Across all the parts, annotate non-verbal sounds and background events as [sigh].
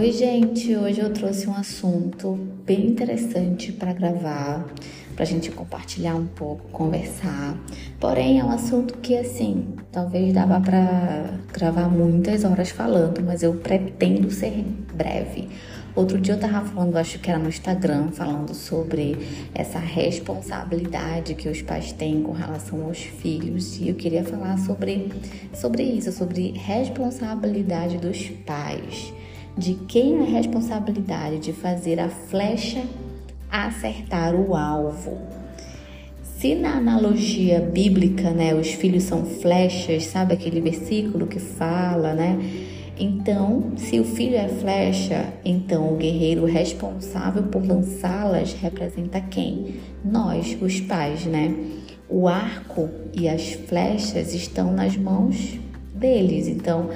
Oi, gente. Hoje eu trouxe um assunto bem interessante para gravar, para a gente compartilhar um pouco, conversar. Porém, é um assunto que, assim, talvez dava para gravar muitas horas falando, mas eu pretendo ser breve. Outro dia eu tava falando, acho que era no Instagram, falando sobre essa responsabilidade que os pais têm com relação aos filhos. E eu queria falar sobre, sobre isso, sobre responsabilidade dos pais de quem é a responsabilidade de fazer a flecha acertar o alvo. Se na analogia bíblica, né, os filhos são flechas, sabe aquele versículo que fala, né? Então, se o filho é flecha, então o guerreiro responsável por lançá-las representa quem? Nós, os pais, né? O arco e as flechas estão nas mãos deles. Então,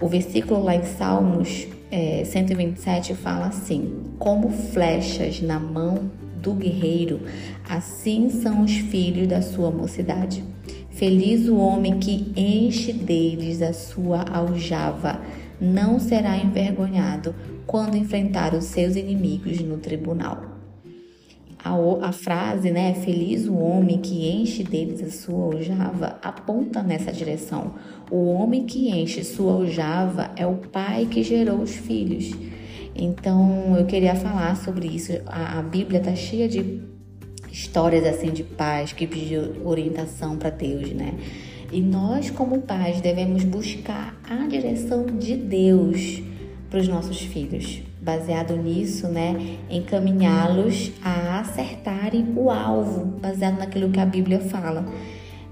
o versículo lá em Salmos é, 127 fala assim: Como flechas na mão do guerreiro, assim são os filhos da sua mocidade. Feliz o homem que enche deles a sua aljava, não será envergonhado quando enfrentar os seus inimigos no tribunal a, a frase, né, feliz o homem que enche deles a sua aljava, aponta nessa direção. O homem que enche sua aljava é o pai que gerou os filhos. Então, eu queria falar sobre isso. A, a Bíblia está cheia de histórias assim de pais que pediram orientação para Deus, né? E nós, como pais, devemos buscar a direção de Deus para os nossos filhos. Baseado nisso, né, encaminhá-los a acertarem o alvo, baseado naquilo que a Bíblia fala,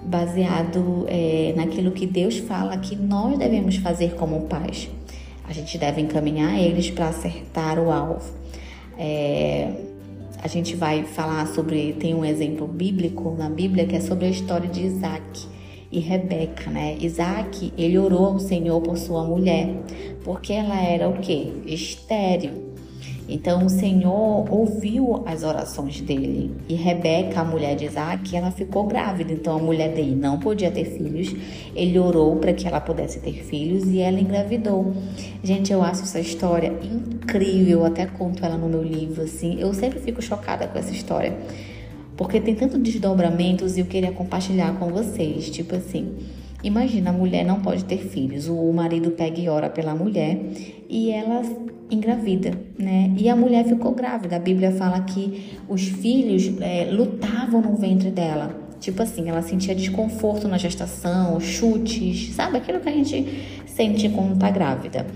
baseado é, naquilo que Deus fala que nós devemos fazer como pais. A gente deve encaminhar eles para acertar o alvo. É, a gente vai falar sobre, tem um exemplo bíblico na Bíblia que é sobre a história de Isaac e Rebeca, né? Isaac, ele orou ao Senhor por sua mulher, porque ela era o quê? Estéril. Então o Senhor ouviu as orações dele. E Rebeca, a mulher de Isaac, ela ficou grávida. Então a mulher dele não podia ter filhos. Ele orou para que ela pudesse ter filhos e ela engravidou. Gente, eu acho essa história incrível. Eu até conto ela no meu livro, assim. Eu sempre fico chocada com essa história porque tem tanto desdobramentos e eu queria compartilhar com vocês. Tipo assim, imagina a mulher não pode ter filhos, o marido pega e ora pela mulher e ela engravida, né? E a mulher ficou grávida. A Bíblia fala que os filhos é, lutavam no ventre dela. Tipo assim, ela sentia desconforto na gestação, chutes, sabe? Aquilo que a gente sente quando tá grávida.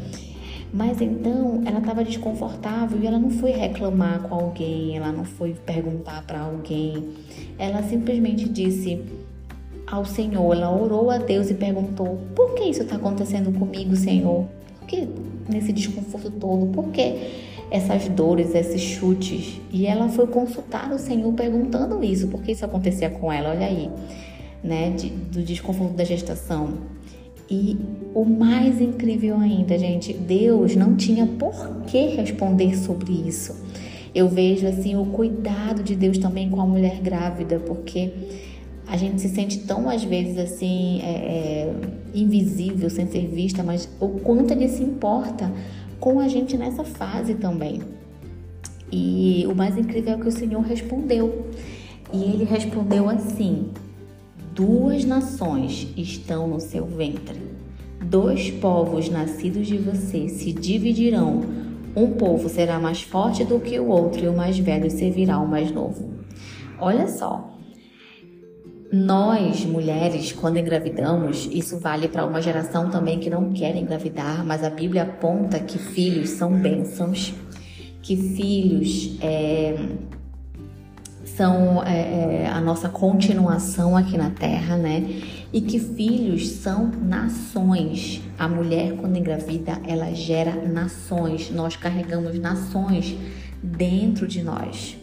Mas então ela estava desconfortável e ela não foi reclamar com alguém, ela não foi perguntar para alguém. Ela simplesmente disse ao Senhor, ela orou a Deus e perguntou: Por que isso está acontecendo comigo, Senhor? Por que nesse desconforto todo? Por que essas dores, esses chutes? E ela foi consultar o Senhor perguntando isso: Por que isso acontecia com ela? Olha aí, né? De, do desconforto da gestação. E o mais incrível ainda, gente, Deus não tinha por que responder sobre isso. Eu vejo assim o cuidado de Deus também com a mulher grávida, porque a gente se sente tão às vezes assim é, é, invisível, sem ser vista, mas o quanto ele se importa com a gente nessa fase também. E o mais incrível é que o Senhor respondeu. E ele respondeu assim: Duas nações estão no seu ventre. Dois povos nascidos de você se dividirão. Um povo será mais forte do que o outro, e o mais velho servirá ao mais novo. Olha só. Nós, mulheres, quando engravidamos, isso vale para uma geração também que não quer engravidar, mas a Bíblia aponta que filhos são bênçãos, que filhos é, são é, é, a nossa continuação aqui na Terra, né? E que filhos são nações. A mulher, quando engravida, ela gera nações. Nós carregamos nações dentro de nós.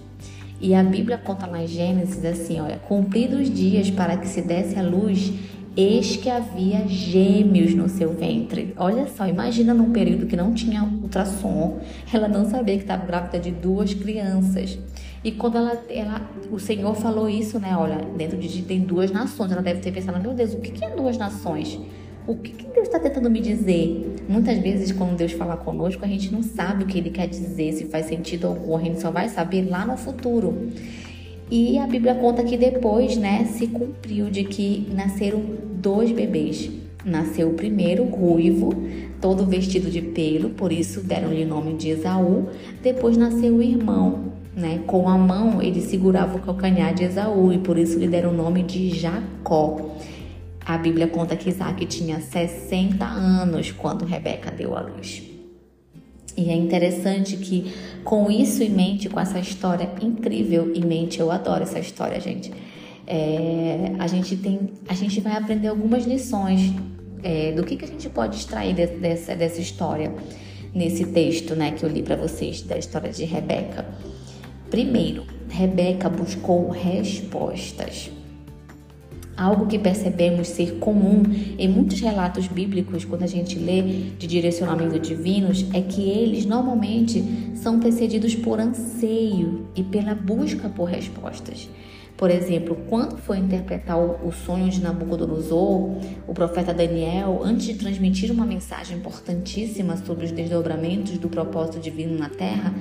E a Bíblia conta lá em Gênesis assim: olha, cumpridos os dias para que se desse a luz, eis que havia gêmeos no seu ventre. Olha só, imagina num período que não tinha ultrassom, ela não sabia que estava grávida de duas crianças. E quando ela, ela, o Senhor falou isso, né? Olha, dentro de tem duas nações. Ela deve ter pensado, meu Deus, o que é duas nações? O que, que Deus está tentando me dizer? Muitas vezes, quando Deus fala conosco, a gente não sabe o que Ele quer dizer, se faz sentido algum, a gente só vai saber lá no futuro. E a Bíblia conta que depois, né, se cumpriu de que nasceram dois bebês. Nasceu o primeiro ruivo, todo vestido de pelo, por isso deram-lhe o nome de Esaú. Depois nasceu o irmão, né? Com a mão ele segurava o calcanhar de Esaú e por isso lhe deram o nome de Jacó. A Bíblia conta que Isaac tinha 60 anos quando Rebeca deu à luz. E é interessante que, com isso em mente, com essa história incrível em mente, eu adoro essa história, gente. É, a gente tem, a gente vai aprender algumas lições é, do que, que a gente pode extrair de, dessa, dessa história nesse texto, né, que eu li para vocês da história de Rebeca. Primeiro, Rebeca buscou respostas. Algo que percebemos ser comum em muitos relatos bíblicos, quando a gente lê de direcionamento divinos, é que eles normalmente são precedidos por anseio e pela busca por respostas. Por exemplo, quando foi interpretar o sonho de Nabucodonosor, o profeta Daniel, antes de transmitir uma mensagem importantíssima sobre os desdobramentos do propósito divino na terra,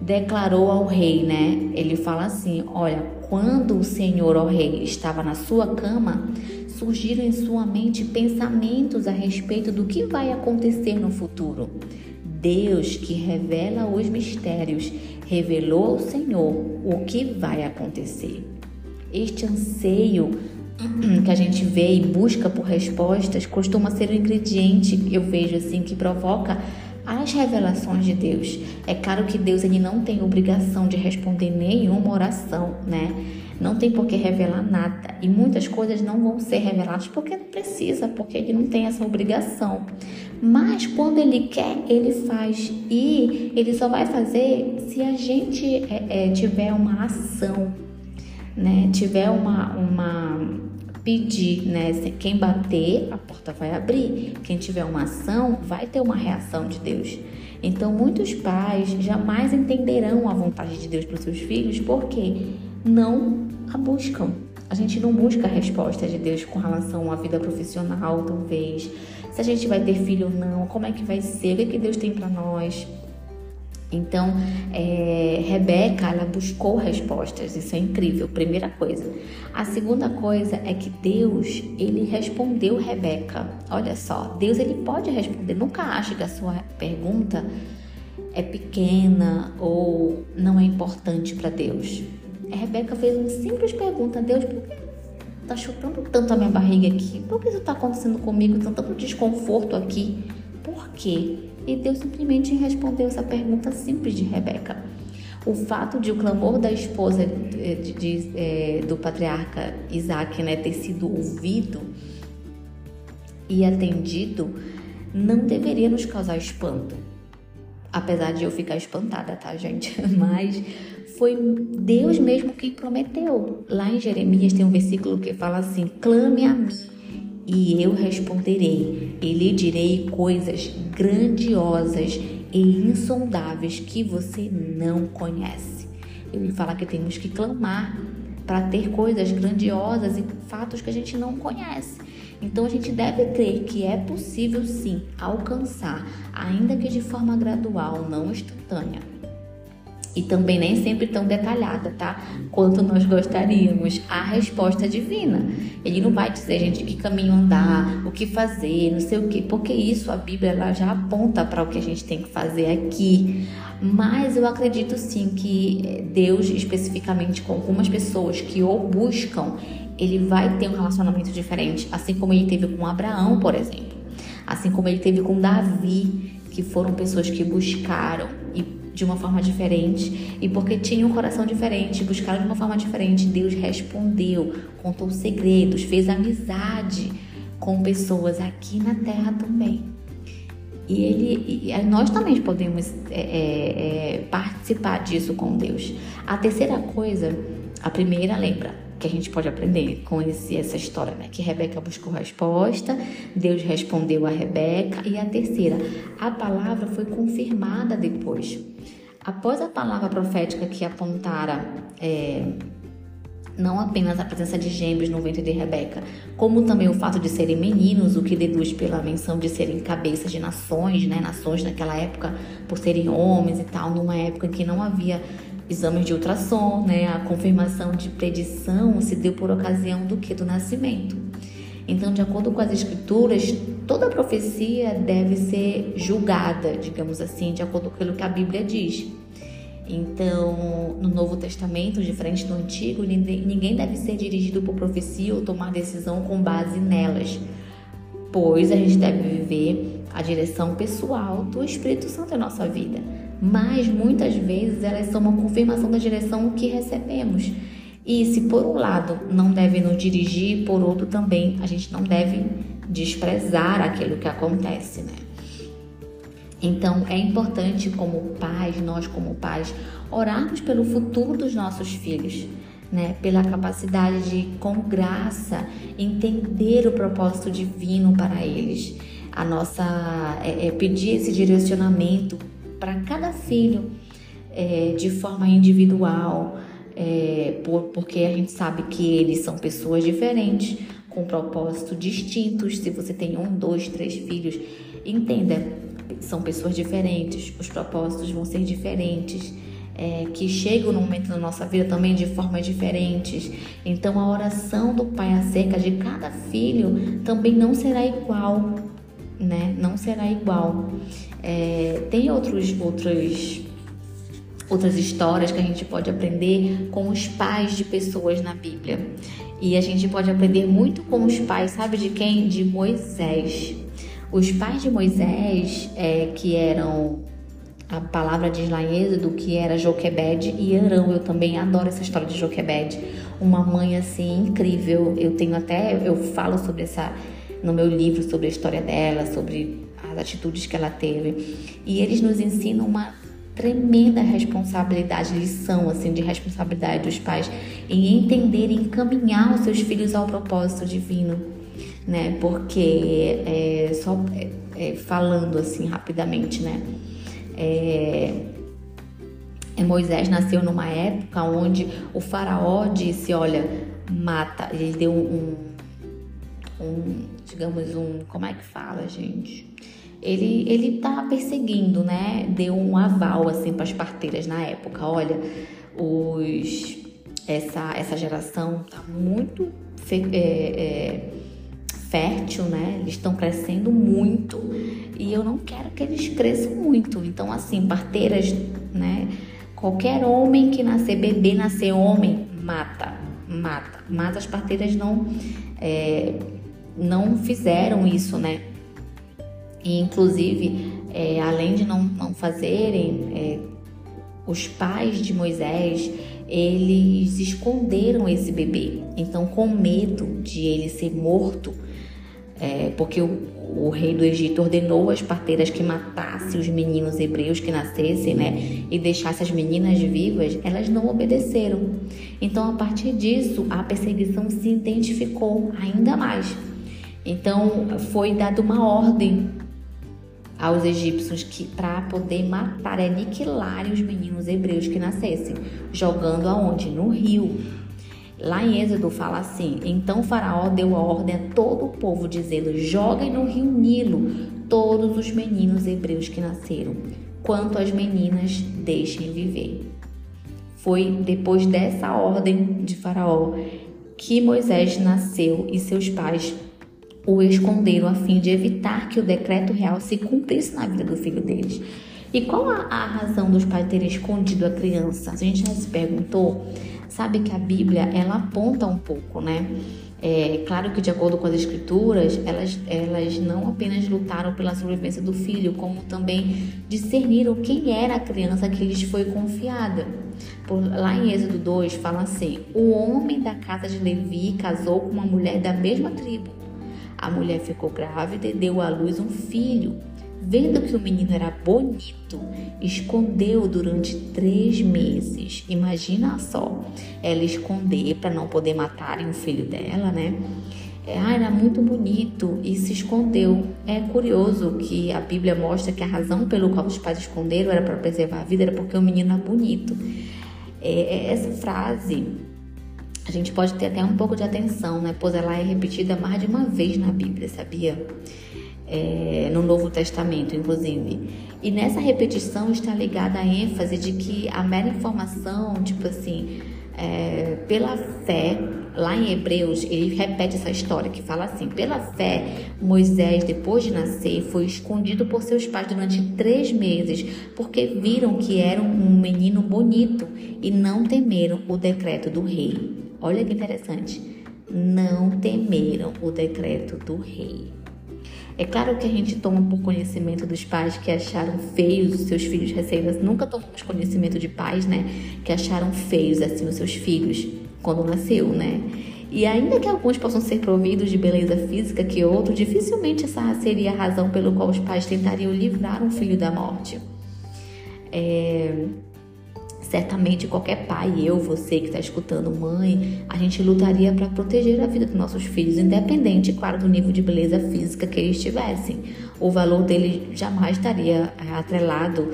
declarou ao rei, né? Ele fala assim: Olha, quando o Senhor, ó rei, estava na sua cama, surgiram em sua mente pensamentos a respeito do que vai acontecer no futuro. Deus, que revela os mistérios, revelou ao Senhor o que vai acontecer. Este anseio [clears throat] que a gente vê e busca por respostas costuma ser um ingrediente, eu vejo assim, que provoca as revelações de Deus. É claro que Deus ele não tem obrigação de responder nenhuma oração, né? Não tem por que revelar nada. E muitas coisas não vão ser reveladas porque não precisa, porque ele não tem essa obrigação. Mas quando ele quer, ele faz. E ele só vai fazer se a gente é, é, tiver uma ação, né? Tiver uma, uma pedir, né? Quem bater, a porta vai abrir. Quem tiver uma ação, vai ter uma reação de Deus. Então, muitos pais jamais entenderão a vontade de Deus para os seus filhos porque não a buscam. A gente não busca a resposta de Deus com relação à vida profissional, talvez. Se a gente vai ter filho ou não, como é que vai ser, o que, é que Deus tem para nós. Então, é, Rebeca, ela buscou respostas, isso é incrível, primeira coisa. A segunda coisa é que Deus, ele respondeu Rebeca. Olha só, Deus ele pode responder, nunca ache que a sua pergunta é pequena ou não é importante para Deus. Rebeca fez uma simples pergunta, Deus, por que tá chutando tanto a minha barriga aqui? Por que isso tá acontecendo comigo? Tanto desconforto aqui? Por quê? E Deus simplesmente respondeu essa pergunta simples de Rebeca. O fato de o clamor da esposa de, de, de, é, do patriarca Isaac né, ter sido ouvido e atendido não deveria nos causar espanto. Apesar de eu ficar espantada, tá, gente? [laughs] Mas foi Deus mesmo quem prometeu. Lá em Jeremias tem um versículo que fala assim: clame a mim e eu responderei, e lhe direi coisas grandiosas e insondáveis que você não conhece. Ele fala que temos que clamar para ter coisas grandiosas e fatos que a gente não conhece. Então a gente deve crer que é possível sim alcançar, ainda que de forma gradual, não instantânea e também nem sempre tão detalhada, tá? Quanto nós gostaríamos, a resposta divina. Ele não vai dizer, gente, que caminho andar, o que fazer, não sei o quê, porque isso a Bíblia ela já aponta para o que a gente tem que fazer aqui. Mas eu acredito sim que Deus, especificamente com algumas pessoas que o buscam, ele vai ter um relacionamento diferente, assim como ele teve com Abraão, por exemplo. Assim como ele teve com Davi, que foram pessoas que buscaram e de uma forma diferente e porque tinha um coração diferente, buscaram de uma forma diferente, Deus respondeu, contou segredos, fez amizade com pessoas aqui na terra também. E ele, e nós também podemos é, é, é, participar disso com Deus. A terceira coisa, a primeira, lembra, que a gente pode aprender com esse, essa história, né? Que Rebeca buscou resposta, Deus respondeu a Rebeca. E a terceira, a palavra foi confirmada depois. Após a palavra profética que apontara é, não apenas a presença de gêmeos no ventre de Rebeca, como também o fato de serem meninos, o que deduz pela menção de serem cabeças de nações, né? Nações naquela época, por serem homens e tal, numa época em que não havia exames de ultrassom, né? A confirmação de predição se deu por ocasião do que? Do nascimento. Então, de acordo com as escrituras, toda profecia deve ser julgada, digamos assim, de acordo com aquilo que a Bíblia diz. Então, no Novo Testamento, diferente do Antigo, ninguém deve ser dirigido por profecia ou tomar decisão com base nelas, pois a gente deve viver a direção pessoal do Espírito Santo em nossa vida. Mas muitas vezes elas são uma confirmação da direção que recebemos. E se por um lado não deve nos dirigir, por outro também a gente não deve desprezar aquilo que acontece, né? Então é importante como pais, nós como pais, orarmos pelo futuro dos nossos filhos, né? Pela capacidade de, com graça, entender o propósito divino para eles. A nossa é, é pedir esse direcionamento para cada filho é, de forma individual, é, por, porque a gente sabe que eles são pessoas diferentes, com propósitos distintos. Se você tem um, dois, três filhos, entenda são pessoas diferentes, os propósitos vão ser diferentes, é, que chegam no momento da nossa vida também de formas diferentes. Então a oração do pai acerca de cada filho também não será igual, né? Não será igual. É, tem outros, outros, outras histórias que a gente pode aprender com os pais de pessoas na Bíblia. E a gente pode aprender muito com os pais, sabe de quem? De Moisés. Os pais de Moisés, é, que eram a palavra diz lá em Êxodo que era Joquebed e Arão. Eu também adoro essa história de Joquebed. Uma mãe assim incrível. Eu tenho até, eu falo sobre essa no meu livro sobre a história dela, sobre as atitudes que ela teve. E eles nos ensinam uma tremenda responsabilidade, lição assim de responsabilidade dos pais em entender e encaminhar os seus filhos ao propósito divino né? Porque é, só é, é, falando assim rapidamente, né? É, é, Moisés nasceu numa época onde o faraó disse, olha, mata, ele deu um, um digamos um, como é que fala, gente? Ele ele tá perseguindo, né? Deu um aval assim para as parteiras na época, olha, os essa essa geração tá muito é, é, fértil, né? Eles estão crescendo muito e eu não quero que eles cresçam muito. Então, assim, parteiras, né? Qualquer homem que nascer bebê, nascer homem, mata, mata. Mas as parteiras não, é, não fizeram isso, né? E, inclusive, é, além de não, não fazerem, é, os pais de Moisés eles esconderam esse bebê. Então, com medo de ele ser morto, é, porque o, o, rei do Egito ordenou às parteiras que matassem os meninos hebreus que nascessem, né, e deixassem as meninas vivas, elas não obedeceram. Então, a partir disso, a perseguição se intensificou ainda mais. Então, foi dada uma ordem aos egípcios que para poder matar, aniquilar os meninos hebreus que nascessem, jogando aonde? No rio. Lá em Êxodo fala assim: Então Faraó deu a ordem a todo o povo, dizendo: Joguem no rio Nilo todos os meninos hebreus que nasceram, quanto as meninas deixem viver. Foi depois dessa ordem de Faraó que Moisés nasceu e seus pais o esconderam a fim de evitar que o decreto real se cumprisse na vida do filho deles. E qual a, a razão dos pais terem escondido a criança? A gente já se perguntou sabe que a Bíblia ela aponta um pouco, né? É claro que de acordo com as escrituras, elas, elas não apenas lutaram pela sobrevivência do filho, como também discerniram quem era a criança que lhes foi confiada. Por, lá em Êxodo 2 fala assim: O homem da casa de Levi casou com uma mulher da mesma tribo. A mulher ficou grávida e deu à luz um filho. Vendo que o menino era bonito, escondeu durante três meses. Imagina só, ela esconder para não poder matarem o filho dela, né? É, ah, era muito bonito e se escondeu. É curioso que a Bíblia mostra que a razão pelo qual os pais esconderam era para preservar a vida, era porque o menino era bonito. É, é essa frase a gente pode ter até um pouco de atenção, né? Pois ela é repetida mais de uma vez na Bíblia, sabia? É, no Novo Testamento, inclusive. E nessa repetição está ligada a ênfase de que a mera informação, tipo assim, é, pela fé, lá em Hebreus, ele repete essa história que fala assim: pela fé, Moisés, depois de nascer, foi escondido por seus pais durante três meses, porque viram que era um menino bonito e não temeram o decreto do rei. Olha que interessante. Não temeram o decreto do rei. É claro que a gente toma por conhecimento dos pais que acharam feios os seus filhos recém-nascidos. Nunca tomamos conhecimento de pais, né? Que acharam feios assim os seus filhos quando nasceu, né? E ainda que alguns possam ser providos de beleza física que outros, dificilmente essa seria a razão pelo qual os pais tentariam livrar um filho da morte. É... Certamente qualquer pai, eu, você que está escutando, mãe, a gente lutaria para proteger a vida dos nossos filhos, independente, claro, do nível de beleza física que eles tivessem. O valor dele jamais estaria é, atrelado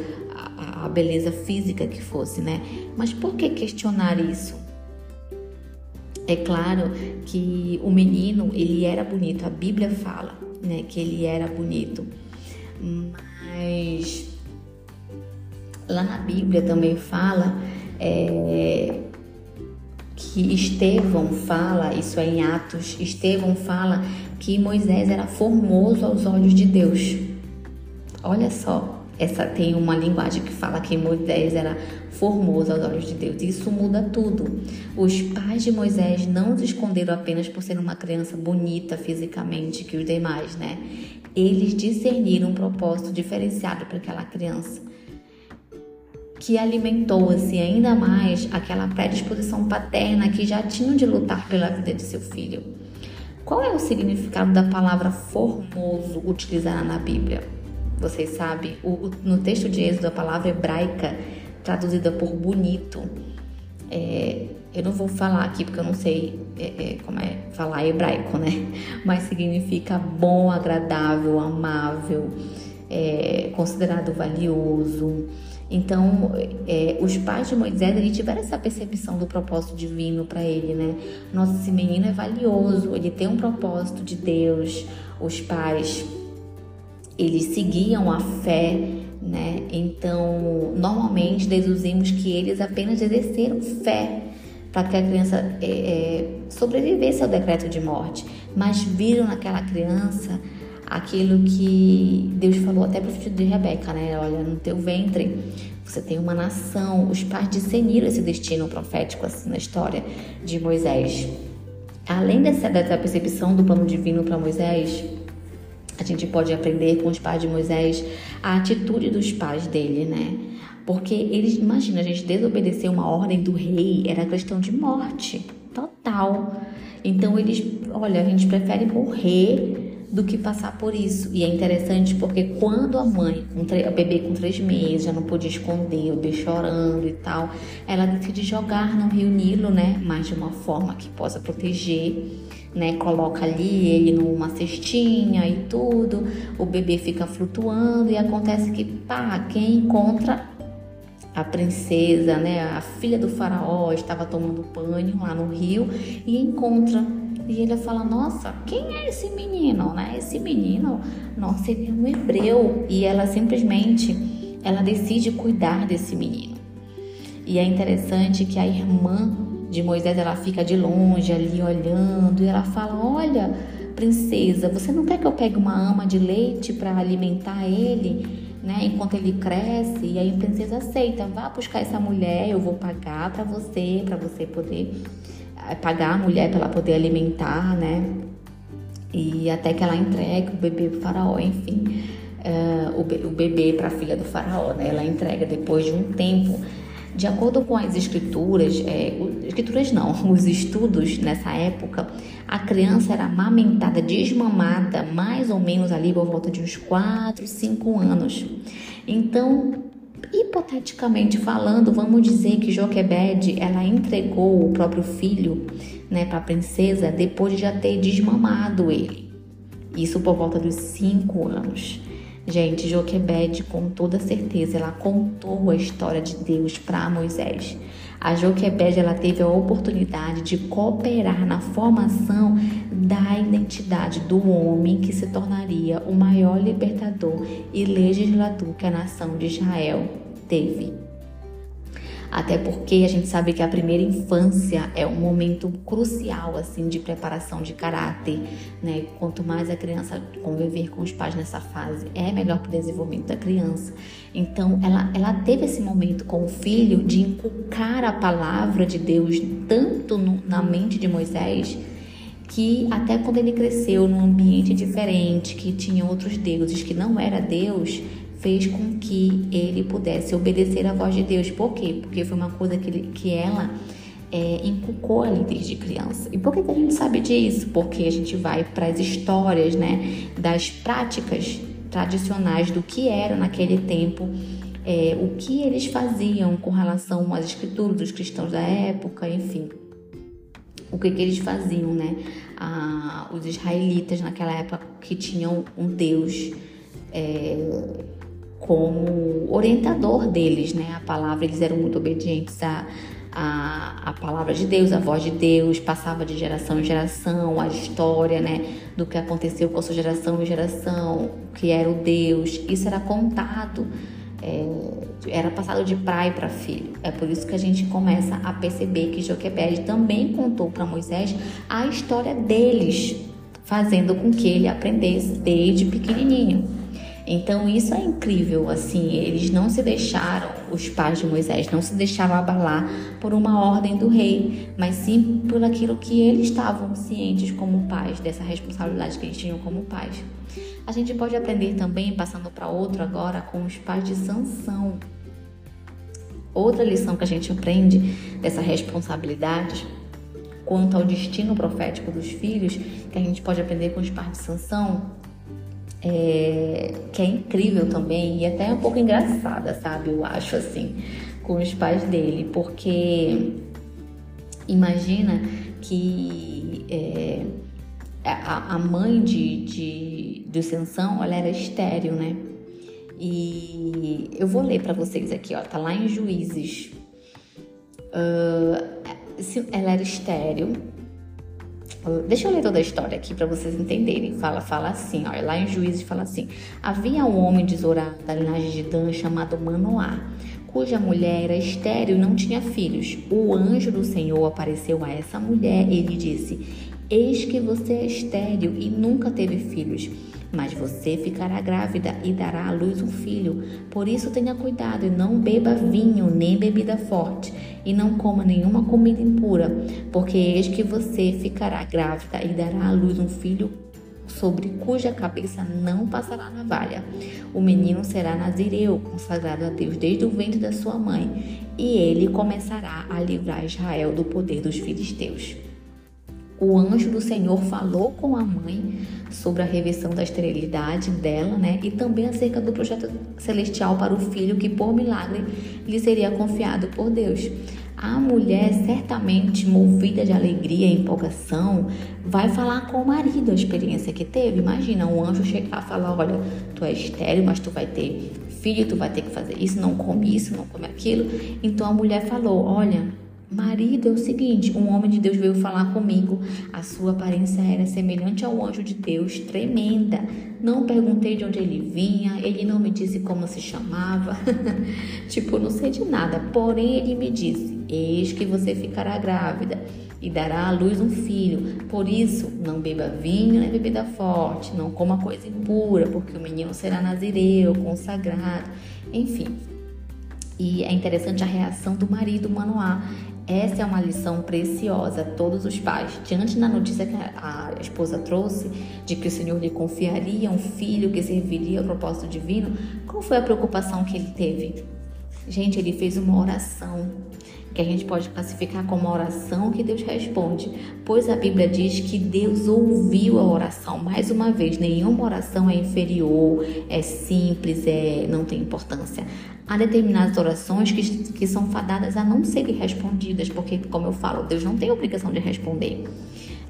à beleza física que fosse, né? Mas por que questionar isso? É claro que o menino, ele era bonito, a Bíblia fala, né, que ele era bonito. Mas lá na Bíblia também fala é, que Estevão fala, isso é em Atos, Estevão fala que Moisés era formoso aos olhos de Deus. Olha só, essa tem uma linguagem que fala que Moisés era formoso aos olhos de Deus. Isso muda tudo. Os pais de Moisés não se esconderam apenas por ser uma criança bonita fisicamente que os demais, né? Eles discerniram um propósito diferenciado para aquela criança que alimentou-se ainda mais aquela predisposição paterna que já tinham de lutar pela vida de seu filho. Qual é o significado da palavra formoso utilizada na Bíblia? Vocês sabem, o, no texto de Êxodo, a palavra hebraica traduzida por bonito, é, eu não vou falar aqui porque eu não sei é, é, como é falar hebraico, né? [laughs] Mas significa bom, agradável, amável, é, considerado valioso. Então, é, os pais de Moisés ele tiveram essa percepção do propósito divino para ele, né? Nossa, esse menino é valioso, ele tem um propósito de Deus. Os pais eles seguiam a fé, né? Então, normalmente deduzimos que eles apenas exerceram fé para que a criança é, é, sobrevivesse ao decreto de morte, mas viram naquela criança aquilo que Deus falou até para o filho de Rebeca, né? Olha, no teu ventre você tem uma nação. Os pais discerniram esse destino profético assim na história de Moisés. Além dessa, dessa percepção do plano divino para Moisés, a gente pode aprender com os pais de Moisés a atitude dos pais dele, né? Porque eles, imagina, a gente desobedecer uma ordem do rei era questão de morte total. Então eles, olha, a gente prefere morrer do que passar por isso. E é interessante porque quando a mãe, o bebê com três meses, já não podia esconder, o bebê chorando e tal, ela decide jogar no rio Nilo, né? Mas de uma forma que possa proteger, né? Coloca ali ele numa cestinha e tudo, o bebê fica flutuando e acontece que, pá, quem encontra a princesa, né, a filha do faraó estava tomando banho lá no rio e encontra e ele fala: Nossa, quem é esse menino? Né? Esse menino, nossa, ele é um hebreu. E ela simplesmente ela decide cuidar desse menino. E é interessante que a irmã de Moisés ela fica de longe ali olhando e ela fala: Olha, princesa, você não quer que eu pegue uma ama de leite para alimentar ele? Né, enquanto ele cresce, e aí a princesa aceita, vá buscar essa mulher, eu vou pagar para você, para você poder pagar a mulher para ela poder alimentar, né? E até que ela entregue o bebê para o faraó, enfim, uh, o, be o bebê para a filha do faraó, né? Ela entrega depois de um tempo. De acordo com as escrituras, é, escrituras não, [laughs] os estudos nessa época, a criança era amamentada, desmamada, mais ou menos ali por volta de uns 4, 5 anos. Então, hipoteticamente falando, vamos dizer que Joquebed ela entregou o próprio filho, né, para a princesa depois de já ter desmamado ele. Isso por volta dos cinco anos. Gente, Joquebede, com toda certeza, ela contou a história de Deus para Moisés. A Joquebede, ela teve a oportunidade de cooperar na formação da identidade do homem que se tornaria o maior libertador e legislador que a nação de Israel teve. Até porque a gente sabe que a primeira infância é um momento crucial assim de preparação de caráter, né? Quanto mais a criança conviver com os pais nessa fase, é melhor para o desenvolvimento da criança. Então, ela, ela teve esse momento com o filho de inculcar a palavra de Deus tanto no, na mente de Moisés que até quando ele cresceu num ambiente diferente, que tinha outros deuses, que não era Deus, fez com que ele pudesse obedecer à voz de Deus. Por quê? Porque foi uma coisa que, que ela é, inculcou ali desde criança. E por que, que a gente sabe disso? Porque a gente vai para as histórias, né, das práticas tradicionais do que era naquele tempo, é, o que eles faziam com relação às escrituras dos cristãos da época, enfim. O que, que eles faziam, né? Ah, os israelitas naquela época que tinham um Deus é, como orientador deles, né? A palavra, eles eram muito obedientes à, à, à palavra de Deus, à voz de Deus, passava de geração em geração a história, né? Do que aconteceu com a sua geração em geração, que era o Deus. Isso era contado, é, era passado de pai para filho. É por isso que a gente começa a perceber que Joquebed também contou para Moisés a história deles, fazendo com que ele aprendesse desde pequenininho. Então isso é incrível, assim, eles não se deixaram, os pais de Moisés não se deixaram abalar por uma ordem do rei, mas sim por aquilo que eles estavam cientes como pais, dessa responsabilidade que eles tinham como pais. A gente pode aprender também, passando para outro agora, com os pais de Sansão. Outra lição que a gente aprende dessa responsabilidade quanto ao destino profético dos filhos, que a gente pode aprender com os pais de Sansão, é, que é incrível também e até um pouco engraçada, sabe? Eu acho assim, com os pais dele, porque imagina que é, a, a, mãe de, de, do Sansão, ela era estéreo, né? E eu vou ler para vocês aqui, ó, tá lá em Juízes. Uh, ela era estéreo Deixa eu ler toda a história aqui para vocês entenderem. Fala, fala assim, olha, lá em Juízes fala assim: Havia um homem de Zorá, da linhagem de Dan, chamado Manoá, cuja mulher era estéril e não tinha filhos. O anjo do Senhor apareceu a essa mulher e lhe disse: Eis que você é estéril e nunca teve filhos mas você ficará grávida e dará à luz um filho. Por isso tenha cuidado e não beba vinho nem bebida forte, e não coma nenhuma comida impura, porque eis que você ficará grávida e dará à luz um filho sobre cuja cabeça não passará navalha. O menino será nazireu, consagrado a Deus desde o ventre da sua mãe, e ele começará a livrar Israel do poder dos filisteus o anjo do Senhor falou com a mãe sobre a reversão da esterilidade dela, né? E também acerca do projeto celestial para o filho que por milagre lhe seria confiado por Deus. A mulher, certamente movida de alegria e empolgação, vai falar com o marido a experiência que teve. Imagina um anjo chegar e falar: Olha, tu é estéreo, mas tu vai ter filho, tu vai ter que fazer isso, não come isso, não come aquilo. Então a mulher falou: Olha, Marido, é o seguinte: um homem de Deus veio falar comigo. A sua aparência era semelhante ao anjo de Deus, tremenda. Não perguntei de onde ele vinha, ele não me disse como se chamava. [laughs] tipo, não sei de nada. Porém, ele me disse: Eis que você ficará grávida e dará à luz um filho. Por isso, não beba vinho nem bebida forte, não coma coisa impura, porque o menino será nazireu, consagrado. Enfim. E é interessante a reação do marido Manoá. Essa é uma lição preciosa a todos os pais. Diante da notícia que a esposa trouxe de que o Senhor lhe confiaria um filho que serviria ao propósito divino, qual foi a preocupação que ele teve? Gente, ele fez uma oração que a gente pode classificar como uma oração que Deus responde, pois a Bíblia diz que Deus ouviu a oração. Mais uma vez, nenhuma oração é inferior, é simples, é não tem importância. Há determinadas orações que, que são fadadas a não serem respondidas, porque, como eu falo, Deus não tem obrigação de responder.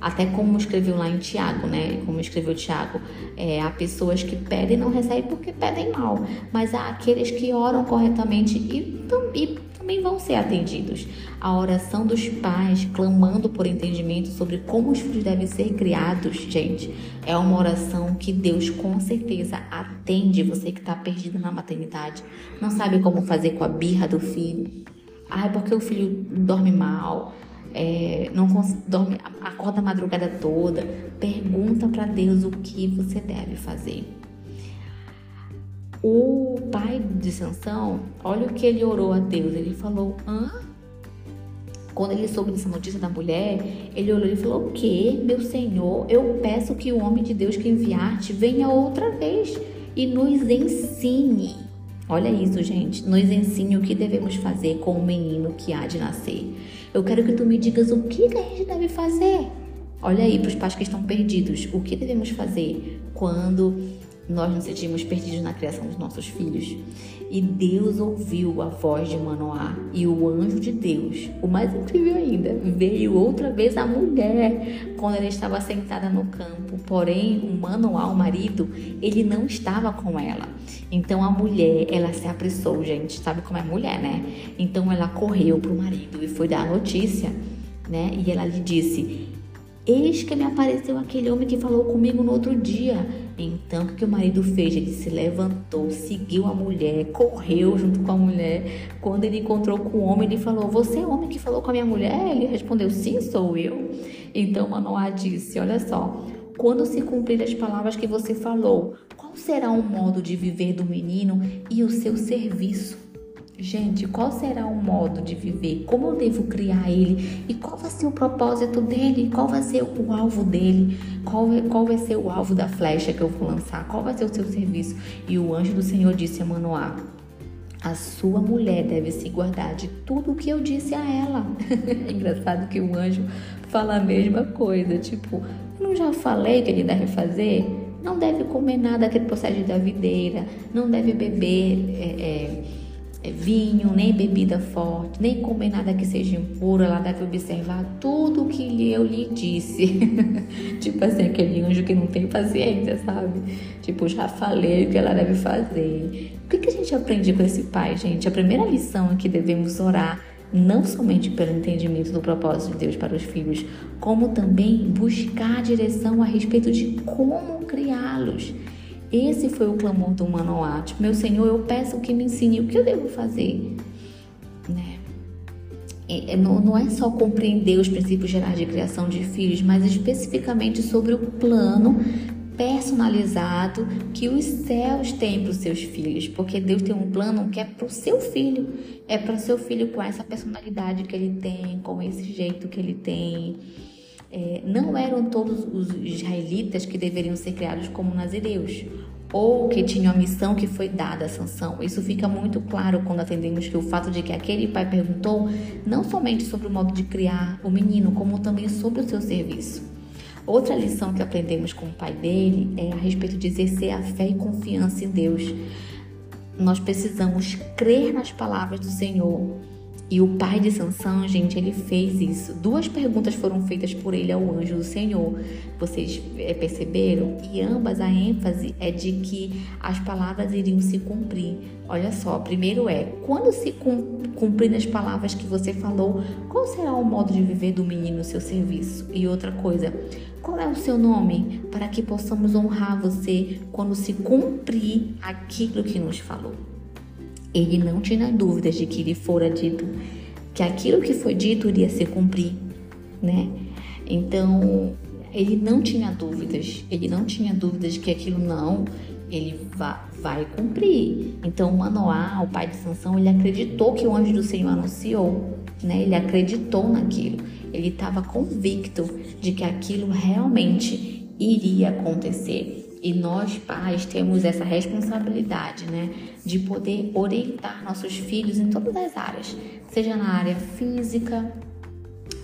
Até como escreveu lá em Tiago, né? Como escreveu Tiago, é, há pessoas que pedem e não recebem porque pedem mal, mas há aqueles que oram corretamente e, e também vão ser atendidos. A oração dos pais clamando por entendimento sobre como os filhos devem ser criados, gente, é uma oração que Deus com certeza atende você que está perdido na maternidade, não sabe como fazer com a birra do filho. Ai, porque o filho dorme mal, é, não dorme, acorda a madrugada toda. Pergunta para Deus o que você deve fazer. O pai de Sansão, olha o que ele orou a Deus. Ele falou: hã? Quando ele soube dessa notícia da mulher, ele olhou e falou: O que, meu senhor? Eu peço que o homem de Deus que enviaste venha outra vez e nos ensine. Olha isso, gente. Nos ensine o que devemos fazer com o menino que há de nascer. Eu quero que tu me digas o que, que a gente deve fazer. Olha aí para os pais que estão perdidos. O que devemos fazer quando nós nos sentimos perdidos na criação dos nossos filhos. E Deus ouviu a voz de Manoá e o anjo de Deus, o mais incrível ainda, veio outra vez a mulher quando ela estava sentada no campo. Porém, o Manoá, o marido, ele não estava com ela. Então a mulher, ela se apressou, gente, sabe como é mulher, né? Então ela correu para o marido e foi dar a notícia, né? E ela lhe disse: Eis que me apareceu aquele homem que falou comigo no outro dia. Então, o que o marido fez? Ele se levantou, seguiu a mulher, correu junto com a mulher. Quando ele encontrou com o homem, ele falou: Você é o homem que falou com a minha mulher? Ele respondeu: Sim, sou eu. Então, Manoá disse: Olha só, quando se cumprir as palavras que você falou, qual será o modo de viver do menino e o seu serviço? Gente, qual será o modo de viver? Como eu devo criar ele? E qual vai ser o propósito dele? Qual vai ser o alvo dele? Qual, qual vai ser o alvo da flecha que eu vou lançar? Qual vai ser o seu serviço? E o anjo do Senhor disse a Manoá: A sua mulher deve se guardar de tudo o que eu disse a ela. é [laughs] engraçado que o anjo fala a mesma coisa. Tipo, eu não já falei que ele deve fazer? Não deve comer nada que procede da videira, não deve beber. É, é, é, vinho, nem bebida forte, nem comer nada que seja impuro. Ela deve observar tudo o que eu lhe disse. [laughs] tipo assim, aquele anjo que não tem paciência, sabe? Tipo, já falei o que ela deve fazer. O que, que a gente aprende com esse pai, gente? A primeira lição é que devemos orar não somente pelo entendimento do propósito de Deus para os filhos, como também buscar direção a respeito de como criá-los. Esse foi o clamor do Manoá. Tipo, meu Senhor, eu peço que me ensine o que eu devo fazer. Né? É, não, não é só compreender os princípios gerais de criação de filhos, mas especificamente sobre o plano personalizado que os céus têm para os seus filhos, porque Deus tem um plano que é para o seu filho, é para o seu filho com essa personalidade que ele tem, com esse jeito que ele tem é, não eram todos os israelitas que deveriam ser criados como nazireus ou que tinham a missão que foi dada a Sansão. Isso fica muito claro quando atendemos que o fato de que aquele pai perguntou não somente sobre o modo de criar o menino, como também sobre o seu serviço. Outra lição que aprendemos com o pai dele é a respeito de exercer a fé e confiança em Deus. Nós precisamos crer nas palavras do Senhor e o pai de Sansão, gente, ele fez isso. Duas perguntas foram feitas por ele ao anjo do Senhor. Vocês é, perceberam? E ambas a ênfase é de que as palavras iriam se cumprir. Olha só, primeiro é, quando se cumprir as palavras que você falou, qual será o modo de viver do menino no seu serviço? E outra coisa, qual é o seu nome para que possamos honrar você quando se cumprir aquilo que nos falou? Ele não tinha dúvidas de que lhe fora dito que aquilo que foi dito iria se cumprir, né? Então, ele não tinha dúvidas, ele não tinha dúvidas de que aquilo não, ele vai, vai cumprir. Então, Manoá, o pai de Sansão, ele acreditou que o anjo do Senhor anunciou, né? Ele acreditou naquilo. Ele estava convicto de que aquilo realmente iria acontecer. E nós, pais, temos essa responsabilidade, né, de poder orientar nossos filhos em todas as áreas, seja na área física,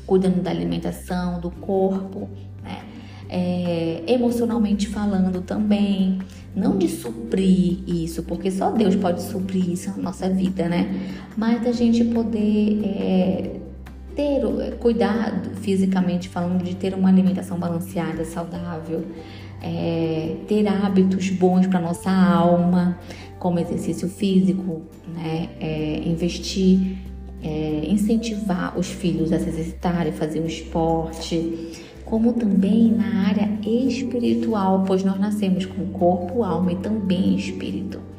cuidando da alimentação, do corpo, né, é, emocionalmente falando também, não de suprir isso, porque só Deus pode suprir isso na nossa vida, né, mas da gente poder é, ter cuidado fisicamente falando de ter uma alimentação balanceada, saudável, é, ter hábitos bons para nossa alma, como exercício físico, né? É, investir, é, incentivar os filhos a se exercitarem, fazer um esporte, como também na área espiritual, pois nós nascemos com corpo, alma e também espírito.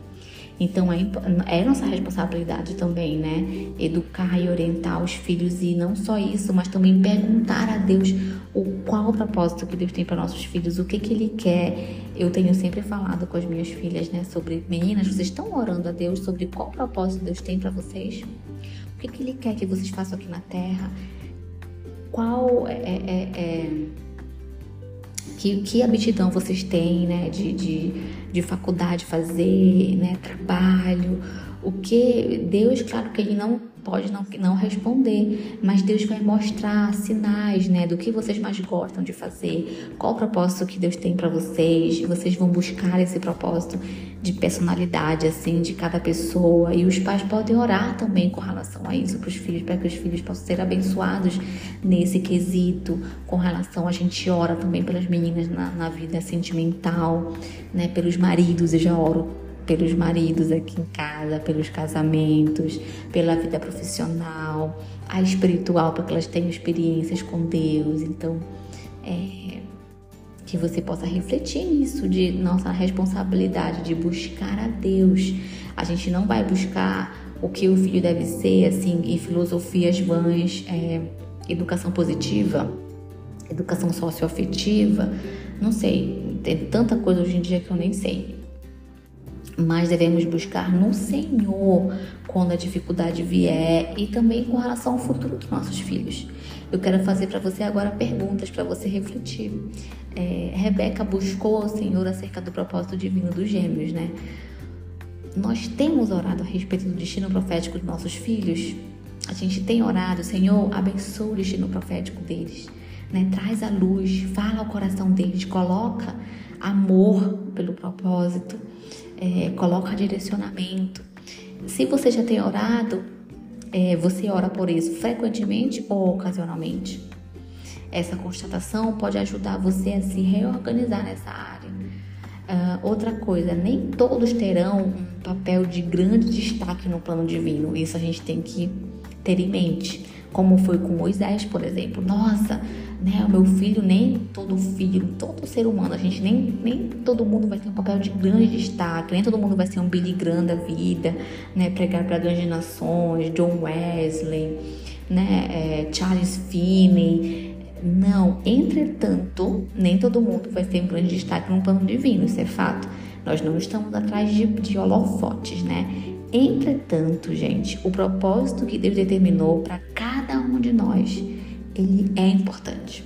Então é, é nossa responsabilidade também, né? Educar e orientar os filhos e não só isso, mas também perguntar a Deus o qual o propósito que Deus tem para nossos filhos, o que que Ele quer. Eu tenho sempre falado com as minhas filhas, né? Sobre meninas, vocês estão orando a Deus sobre qual propósito Deus tem para vocês? O que que Ele quer que vocês façam aqui na Terra? Qual é, é, é que, que aptidão vocês têm, né, de, de, de faculdade fazer, né, trabalho, o que Deus, claro que Ele não pode não, não responder, mas Deus vai mostrar sinais, né, do que vocês mais gostam de fazer, qual o propósito que Deus tem para vocês, vocês vão buscar esse propósito de personalidade, assim, de cada pessoa, e os pais podem orar também com relação a isso para os filhos, para que os filhos possam ser abençoados nesse quesito, com relação, a gente ora também pelas meninas na, na vida sentimental, né, pelos maridos, eu já oro pelos maridos aqui em casa, pelos casamentos, pela vida profissional, a espiritual, para que elas tenham experiências com Deus. Então, é, que você possa refletir nisso, de nossa responsabilidade de buscar a Deus. A gente não vai buscar o que o filho deve ser, assim, em filosofias vãs, é, educação positiva, educação socioafetiva, não sei, tem tanta coisa hoje em dia que eu nem sei mas devemos buscar no Senhor quando a dificuldade vier e também com relação ao futuro dos nossos filhos. Eu quero fazer para você agora perguntas para você refletir. É, Rebeca buscou ao Senhor acerca do propósito divino dos gêmeos, né? Nós temos orado a respeito do destino profético dos nossos filhos. A gente tem orado, Senhor, abençoa o destino profético deles. Né? Traz a luz, fala ao coração deles, coloca amor pelo propósito é, coloca direcionamento. Se você já tem orado, é, você ora por isso frequentemente ou ocasionalmente. Essa constatação pode ajudar você a se reorganizar nessa área. Uh, outra coisa, nem todos terão um papel de grande destaque no plano divino. Isso a gente tem que ter em mente. Como foi com Moisés, por exemplo. Nossa, né? O meu filho, nem todo filho, todo ser humano, a gente nem, nem todo mundo vai ter um papel de grande destaque, nem todo mundo vai ser um Billy Graham da vida, né? Pregar para grandes nações, John Wesley, né? É, Charles Finney. Não, entretanto, nem todo mundo vai ter um grande destaque no plano divino, isso é fato. Nós não estamos atrás de, de holofotes, né? Entretanto, gente, o propósito que Deus determinou para cada um de nós ele é importante,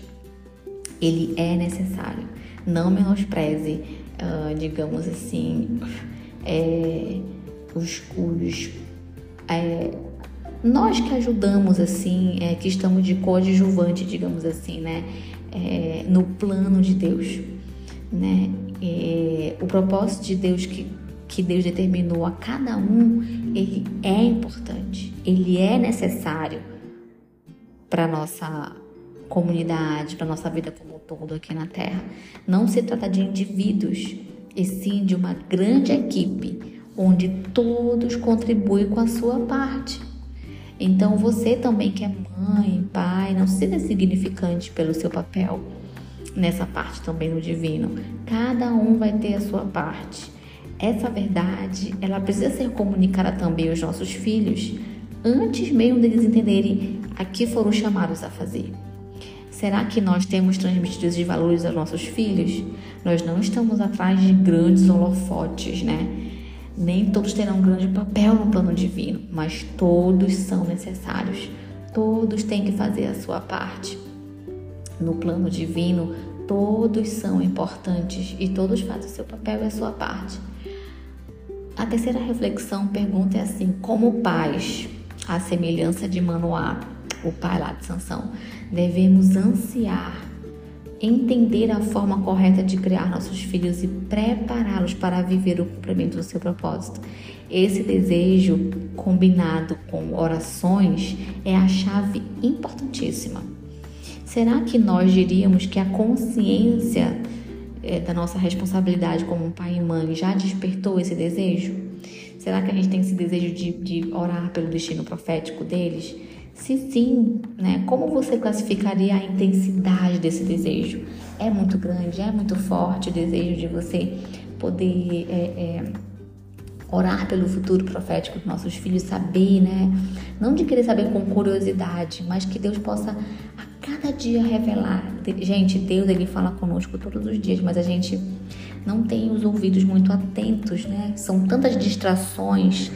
ele é necessário. Não menospreze, uh, digamos assim, é, os, os é, nós que ajudamos assim, é, que estamos de coadjuvante, digamos assim, né, é, no plano de Deus, né, é, o propósito de Deus que que Deus determinou a cada um, ele é importante, ele é necessário para nossa comunidade, para nossa vida como um todo aqui na Terra. Não se trata de indivíduos, e sim de uma grande equipe, onde todos contribuem com a sua parte. Então você também que é mãe, pai, não seja significante pelo seu papel nessa parte também no divino. Cada um vai ter a sua parte. Essa verdade, ela precisa ser comunicada também aos nossos filhos antes mesmo deles entenderem a que foram chamados a fazer. Será que nós temos transmitido esses valores aos nossos filhos? Nós não estamos atrás de grandes holofotes, né? Nem todos terão um grande papel no plano divino, mas todos são necessários. Todos têm que fazer a sua parte. No plano divino, todos são importantes e todos fazem o seu papel e a sua parte. A terceira reflexão pergunta é assim: como pais, à semelhança de Manoá, o pai lá de Sansão, devemos ansiar entender a forma correta de criar nossos filhos e prepará-los para viver o cumprimento do seu propósito. Esse desejo, combinado com orações, é a chave importantíssima. Será que nós diríamos que a consciência é, da nossa responsabilidade como pai e mãe já despertou esse desejo? Será que a gente tem esse desejo de, de orar pelo destino profético deles? Se sim, né, como você classificaria a intensidade desse desejo? É muito grande, é muito forte o desejo de você poder é, é, orar pelo futuro profético dos nossos filhos, saber, né? Não de querer saber com curiosidade, mas que Deus possa a cada dia revelar. Gente, Deus ele fala conosco todos os dias, mas a gente não tem os ouvidos muito atentos, né? São tantas distrações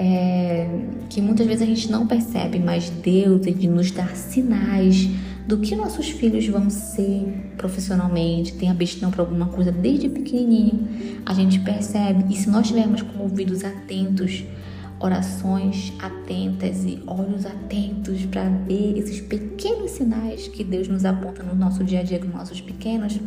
é, que muitas vezes a gente não percebe, mas Deus ele nos dá sinais do que nossos filhos vão ser profissionalmente, tem aptidão para alguma coisa desde pequenininho, a gente percebe. E se nós tivermos com ouvidos atentos, orações atentas e olhos atentos para ver esses pequenos sinais que Deus nos aponta no nosso dia a dia com nossos pequenos,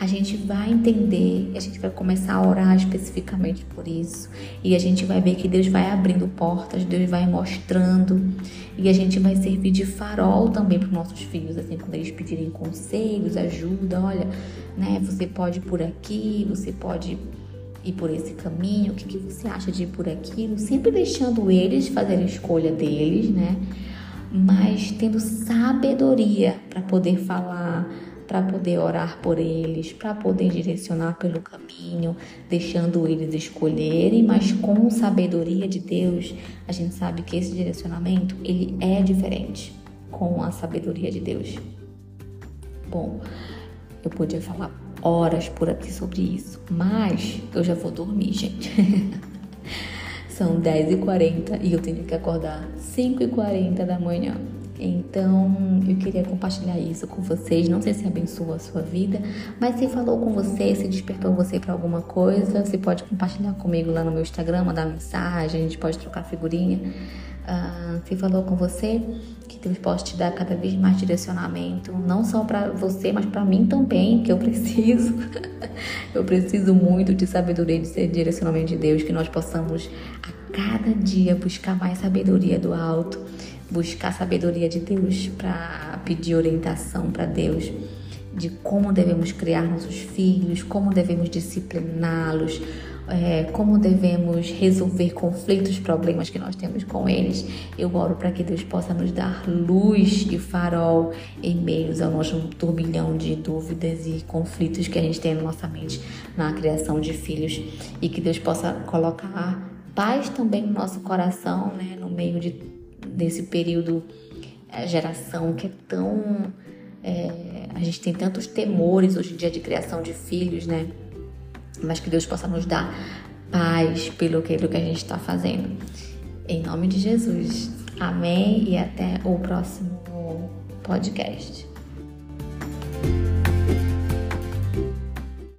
a gente vai entender, a gente vai começar a orar especificamente por isso. E a gente vai ver que Deus vai abrindo portas, Deus vai mostrando. E a gente vai servir de farol também para os nossos filhos, assim, quando eles pedirem conselhos, ajuda, olha, né, você pode ir por aqui, você pode ir por esse caminho, o que, que você acha de ir por aquilo, sempre deixando eles fazerem a escolha deles, né? Mas tendo sabedoria para poder falar para poder orar por eles, para poder direcionar pelo caminho, deixando eles escolherem, mas com sabedoria de Deus, a gente sabe que esse direcionamento ele é diferente com a sabedoria de Deus. Bom, eu podia falar horas por aqui sobre isso, mas eu já vou dormir, gente. [laughs] São 10h40 e eu tenho que acordar 5h40 da manhã. Então, eu queria compartilhar isso com vocês. Não sei se abençoa a sua vida, mas se falou com você, se despertou você para alguma coisa, você pode compartilhar comigo lá no meu Instagram, mandar mensagem, a gente pode trocar figurinha. Uh, se falou com você, que Deus possa te dar cada vez mais direcionamento, não só para você, mas para mim também, que eu preciso. [laughs] eu preciso muito de sabedoria, de direcionamento de Deus, que nós possamos a cada dia buscar mais sabedoria do alto buscar sabedoria de Deus, para pedir orientação para Deus de como devemos criar nossos filhos, como devemos discipliná-los, é, como devemos resolver conflitos, problemas que nós temos com eles. Eu oro para que Deus possa nos dar luz e farol em meio ao nosso turbilhão de dúvidas e conflitos que a gente tem na nossa mente na criação de filhos e que Deus possa colocar paz também no nosso coração, né, no meio de desse período, a geração que é tão. É, a gente tem tantos temores hoje em dia de criação de filhos, né? Mas que Deus possa nos dar paz pelo que, que a gente está fazendo. Em nome de Jesus. Amém e até o próximo podcast.